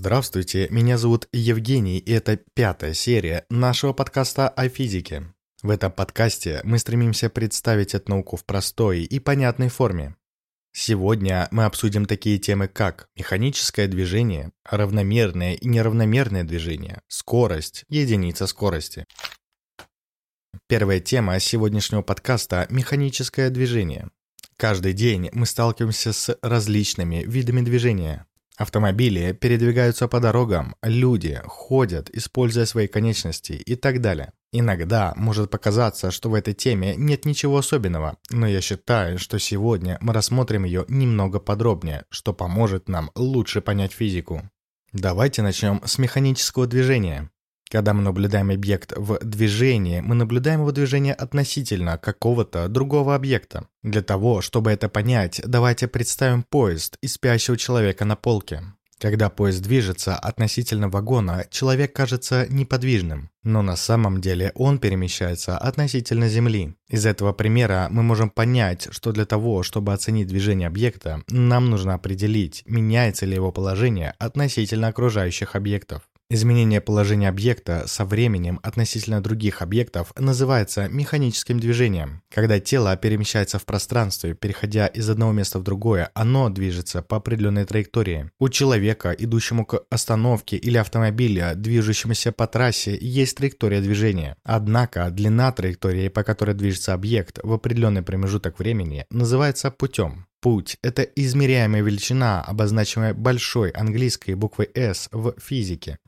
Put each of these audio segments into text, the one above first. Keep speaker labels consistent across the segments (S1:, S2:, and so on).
S1: Здравствуйте, меня зовут Евгений, и это пятая серия нашего подкаста о физике. В этом подкасте мы стремимся представить эту науку в простой и понятной форме. Сегодня мы обсудим такие темы, как механическое движение, равномерное и неравномерное движение, скорость, единица скорости. Первая тема сегодняшнего подкаста – механическое движение. Каждый день мы сталкиваемся с различными видами движения. Автомобили передвигаются по дорогам, люди ходят, используя свои конечности и так далее. Иногда может показаться, что в этой теме нет ничего особенного, но я считаю, что сегодня мы рассмотрим ее немного подробнее, что поможет нам лучше понять физику. Давайте начнем с механического движения. Когда мы наблюдаем объект в движении, мы наблюдаем его движение относительно какого-то другого объекта. Для того, чтобы это понять, давайте представим поезд и спящего человека на полке. Когда поезд движется относительно вагона, человек кажется неподвижным, но на самом деле он перемещается относительно Земли. Из этого примера мы можем понять, что для того, чтобы оценить движение объекта, нам нужно определить, меняется ли его положение относительно окружающих объектов. Изменение положения объекта со временем относительно других объектов называется механическим движением. Когда тело перемещается в пространстве, переходя из одного места в другое, оно движется по определенной траектории. У человека, идущему к остановке или автомобиля, движущемуся по трассе, есть траектория движения. Однако длина траектории, по которой движется объект в определенный промежуток времени, называется путем. Путь – это измеряемая величина, обозначаемая большой английской буквой S в физике.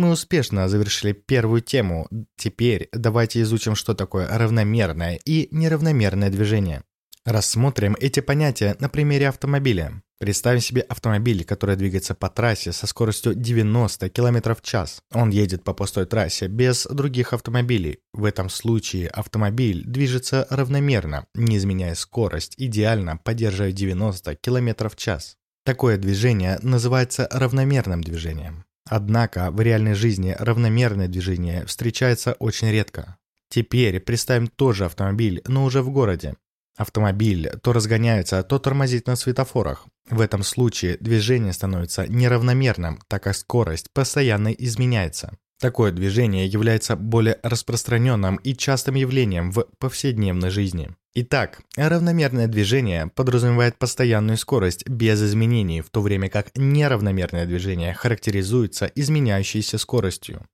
S1: Мы успешно завершили первую тему. Теперь давайте изучим, что такое равномерное и неравномерное движение. Рассмотрим эти понятия на примере автомобиля. Представим себе автомобиль, который двигается по трассе со скоростью 90 км в час. Он едет по пустой трассе без других автомобилей. В этом случае автомобиль движется равномерно, не изменяя скорость, идеально поддерживая 90 км в час. Такое движение называется равномерным движением. Однако в реальной жизни равномерное движение встречается очень редко. Теперь представим тот же автомобиль, но уже в городе. Автомобиль то разгоняется, то тормозит на светофорах. В этом случае движение становится неравномерным, так как скорость постоянно изменяется. Такое движение является более распространенным и частым явлением в повседневной жизни. Итак, равномерное движение подразумевает постоянную скорость без изменений, в то время как неравномерное движение характеризуется изменяющейся скоростью.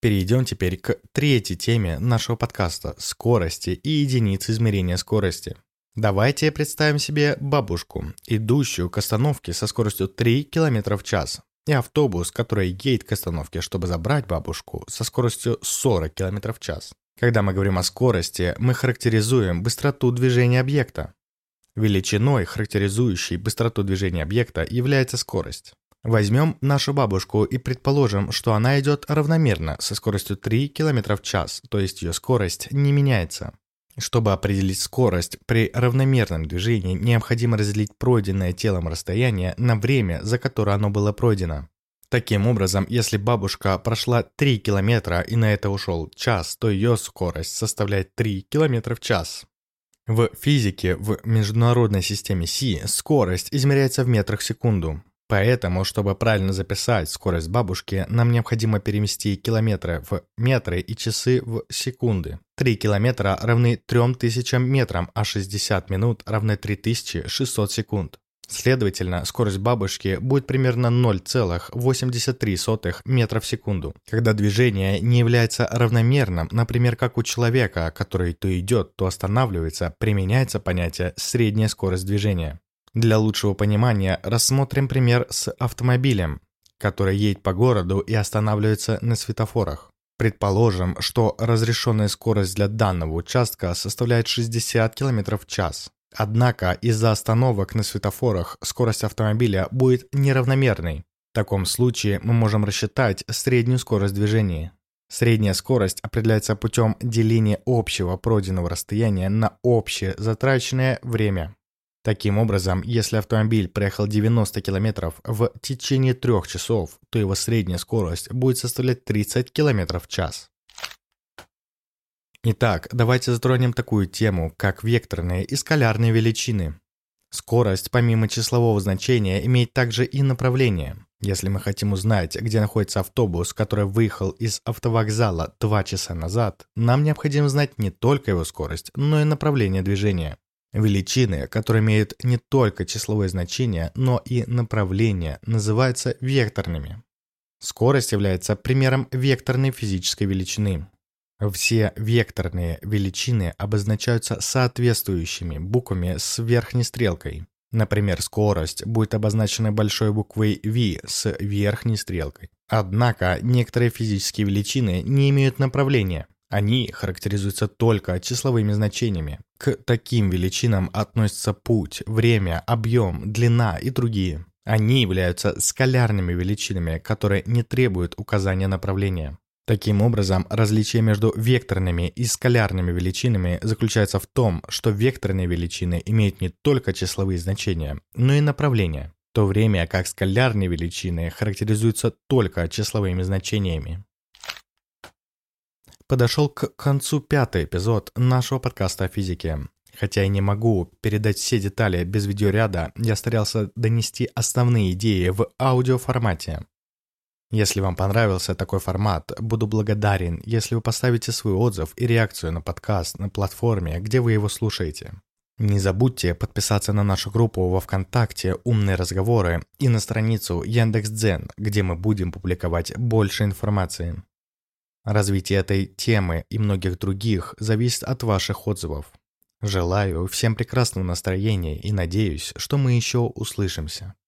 S1: Перейдем теперь к третьей теме нашего подкаста – скорости и единицы измерения скорости. Давайте представим себе бабушку, идущую к остановке со скоростью 3 км в час, и автобус, который едет к остановке, чтобы забрать бабушку со скоростью 40 км в час. Когда мы говорим о скорости, мы характеризуем быстроту движения объекта. Величиной, характеризующей быстроту движения объекта, является скорость. Возьмем нашу бабушку и предположим, что она идет равномерно со скоростью 3 км в час, то есть ее скорость не меняется. Чтобы определить скорость при равномерном движении, необходимо разделить пройденное телом расстояние на время, за которое оно было пройдено. Таким образом, если бабушка прошла 3 километра и на это ушел час, то ее скорость составляет 3 километра в час. В физике в международной системе Си скорость измеряется в метрах в секунду. Поэтому, чтобы правильно записать скорость бабушки, нам необходимо перемести километры в метры и часы в секунды. 3 километра равны 3000 метрам, а 60 минут равны 3600 секунд. Следовательно, скорость бабушки будет примерно 0,83 метра в секунду. Когда движение не является равномерным, например, как у человека, который то идет, то останавливается, применяется понятие «средняя скорость движения». Для лучшего понимания рассмотрим пример с автомобилем, который едет по городу и останавливается на светофорах. Предположим, что разрешенная скорость для данного участка составляет 60 км в час. Однако из-за остановок на светофорах скорость автомобиля будет неравномерной. В таком случае мы можем рассчитать среднюю скорость движения. Средняя скорость определяется путем деления общего пройденного расстояния на общее затраченное время. Таким образом, если автомобиль проехал 90 км в течение 3 часов, то его средняя скорость будет составлять 30 км в час. Итак, давайте затронем такую тему, как векторные и скалярные величины. Скорость, помимо числового значения, имеет также и направление. Если мы хотим узнать, где находится автобус, который выехал из автовокзала 2 часа назад, нам необходимо знать не только его скорость, но и направление движения. Величины, которые имеют не только числовое значение, но и направление, называются векторными. Скорость является примером векторной физической величины. Все векторные величины обозначаются соответствующими буквами с верхней стрелкой. Например, скорость будет обозначена большой буквой V с верхней стрелкой. Однако некоторые физические величины не имеют направления. Они характеризуются только числовыми значениями. К таким величинам относятся путь, время, объем, длина и другие. Они являются скалярными величинами, которые не требуют указания направления. Таким образом, различие между векторными и скалярными величинами заключается в том, что векторные величины имеют не только числовые значения, но и направления, в то время как скалярные величины характеризуются только числовыми значениями. Подошел к концу пятый эпизод нашего подкаста о физике. Хотя я не могу передать все детали без видеоряда, я старался донести основные идеи в аудиоформате. Если вам понравился такой формат, буду благодарен, если вы поставите свой отзыв и реакцию на подкаст на платформе, где вы его слушаете. Не забудьте подписаться на нашу группу во ВКонтакте «Умные разговоры» и на страницу Яндекс.Дзен, где мы будем публиковать больше информации. Развитие этой темы и многих других зависит от ваших отзывов. Желаю всем прекрасного настроения и надеюсь, что мы еще услышимся.